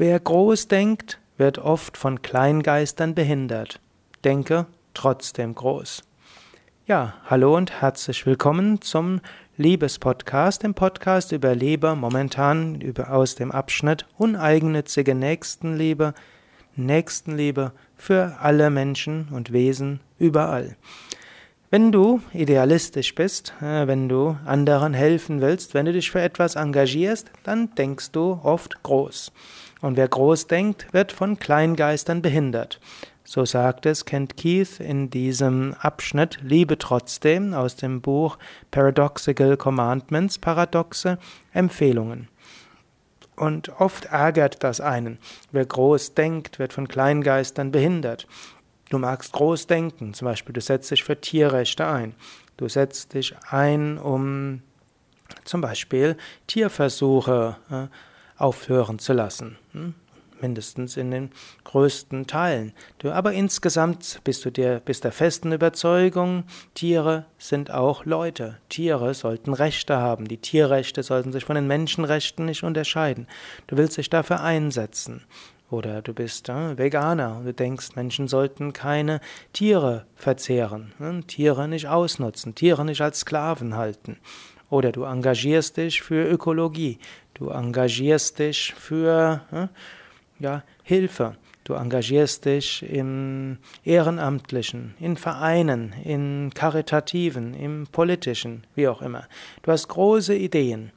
Wer groß denkt, wird oft von Kleingeistern behindert. Denke trotzdem groß. Ja, hallo und herzlich willkommen zum Liebespodcast, dem Podcast über Liebe, momentan über, aus dem Abschnitt uneigennützige Nächstenliebe, Nächstenliebe für alle Menschen und Wesen überall. Wenn du idealistisch bist, äh, wenn du anderen helfen willst, wenn du dich für etwas engagierst, dann denkst du oft groß. Und wer groß denkt, wird von Kleingeistern behindert. So sagt es Kent Keith in diesem Abschnitt Liebe trotzdem aus dem Buch Paradoxical Commandments, paradoxe Empfehlungen. Und oft ärgert das einen. Wer groß denkt, wird von Kleingeistern behindert. Du magst groß denken, zum Beispiel du setzt dich für Tierrechte ein. Du setzt dich ein, um zum Beispiel Tierversuche äh, aufhören zu lassen. Hm? mindestens in den größten Teilen. Du, aber insgesamt bist du dir bist der festen Überzeugung, Tiere sind auch Leute. Tiere sollten Rechte haben. Die Tierrechte sollten sich von den Menschenrechten nicht unterscheiden. Du willst dich dafür einsetzen. Oder du bist äh, Veganer und du denkst, Menschen sollten keine Tiere verzehren, äh, Tiere nicht ausnutzen, Tiere nicht als Sklaven halten. Oder du engagierst dich für Ökologie, du engagierst dich für äh, ja, Hilfe, du engagierst dich im Ehrenamtlichen, in Vereinen, in Karitativen, im Politischen, wie auch immer. Du hast große Ideen.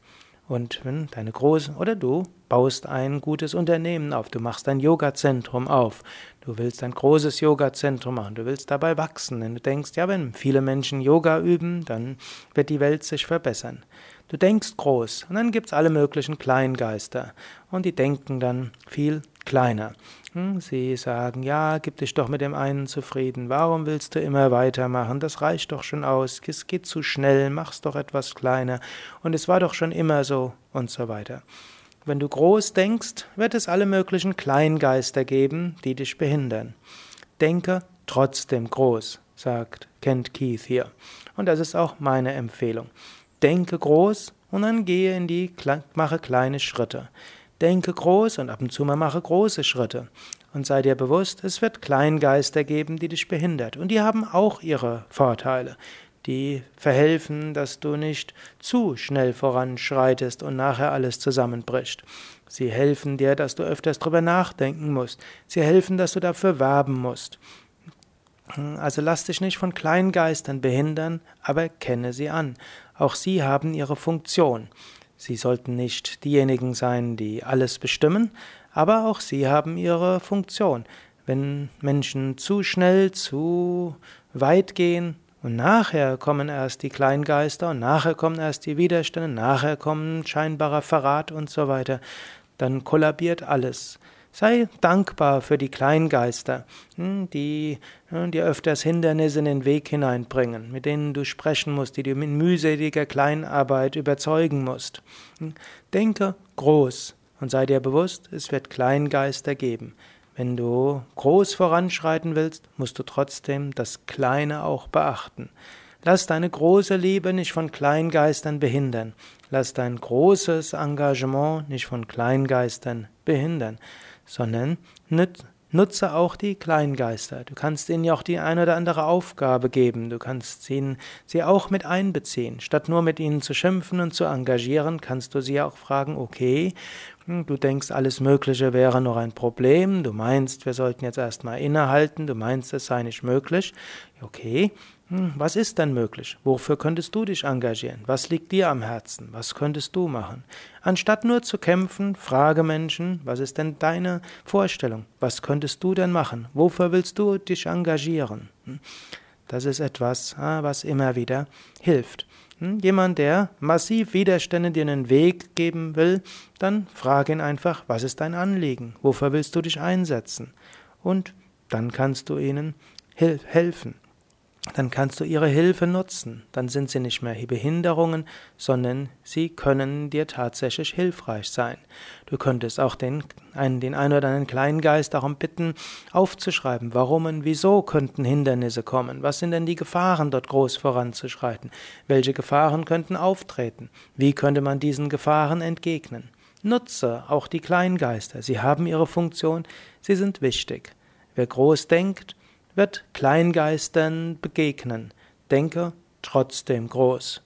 Und wenn deine große, oder du baust ein gutes Unternehmen auf, du machst ein Yoga-Zentrum auf, du willst ein großes Yoga-Zentrum machen, du willst dabei wachsen, denn du denkst, ja, wenn viele Menschen Yoga üben, dann wird die Welt sich verbessern. Du denkst groß und dann gibt's alle möglichen Kleingeister und die denken dann viel kleiner. Hm, sie sagen, ja, gib dich doch mit dem einen zufrieden. Warum willst du immer weitermachen? Das reicht doch schon aus. Es geht zu schnell. Mach's doch etwas kleiner. Und es war doch schon immer so und so weiter. Wenn du groß denkst, wird es alle möglichen Kleingeister geben, die dich behindern. Denke trotzdem groß, sagt Kent Keith hier. Und das ist auch meine Empfehlung. Denke groß und dann gehe in die, mache kleine Schritte. Denke groß und ab und zu mal mache große Schritte. Und sei dir bewusst, es wird Kleingeister geben, die dich behindert. Und die haben auch ihre Vorteile die verhelfen, dass du nicht zu schnell voranschreitest und nachher alles zusammenbricht. Sie helfen dir, dass du öfters drüber nachdenken musst. Sie helfen, dass du dafür werben musst. Also lass dich nicht von Kleingeistern behindern, aber kenne sie an. Auch sie haben ihre Funktion. Sie sollten nicht diejenigen sein, die alles bestimmen, aber auch sie haben ihre Funktion. Wenn Menschen zu schnell, zu weit gehen, und nachher kommen erst die Kleingeister und nachher kommen erst die Widerstände, nachher kommen scheinbarer Verrat und so weiter. Dann kollabiert alles. Sei dankbar für die Kleingeister, hm, die hm, dir öfters Hindernisse in den Weg hineinbringen, mit denen du sprechen musst, die du mit mühseliger Kleinarbeit überzeugen musst. Hm, denke groß und sei dir bewusst, es wird Kleingeister geben. Wenn du groß voranschreiten willst, musst du trotzdem das Kleine auch beachten. Lass deine große Liebe nicht von Kleingeistern behindern. Lass dein großes Engagement nicht von Kleingeistern behindern, sondern nutze auch die Kleingeister. Du kannst ihnen ja auch die eine oder andere Aufgabe geben. Du kannst ihnen, sie auch mit einbeziehen. Statt nur mit ihnen zu schimpfen und zu engagieren, kannst du sie auch fragen, okay, du denkst, alles Mögliche wäre noch ein Problem. Du meinst, wir sollten jetzt erstmal innehalten. Du meinst, es sei nicht möglich. Okay, hm, was ist denn möglich? Wofür könntest du dich engagieren? Was liegt dir am Herzen? Was könntest du machen? Anstatt nur zu kämpfen, frage Menschen, was ist denn deine Vorstellung? Was könntest du denn machen? Wofür willst du dich engagieren? Hm, das ist etwas, ah, was immer wieder hilft. Hm? Jemand, der massiv Widerstände dir einen Weg geben will, dann frage ihn einfach, was ist dein Anliegen? Wofür willst du dich einsetzen? Und dann kannst du ihnen helfen dann kannst du ihre Hilfe nutzen. Dann sind sie nicht mehr Behinderungen, sondern sie können dir tatsächlich hilfreich sein. Du könntest auch den, einen, den einen oder anderen kleinen Geist darum bitten, aufzuschreiben, warum und wieso könnten Hindernisse kommen. Was sind denn die Gefahren, dort groß voranzuschreiten? Welche Gefahren könnten auftreten? Wie könnte man diesen Gefahren entgegnen? Nutze auch die Kleingeister. Sie haben ihre Funktion, sie sind wichtig. Wer groß denkt, wird Kleingeistern begegnen. Denke trotzdem groß.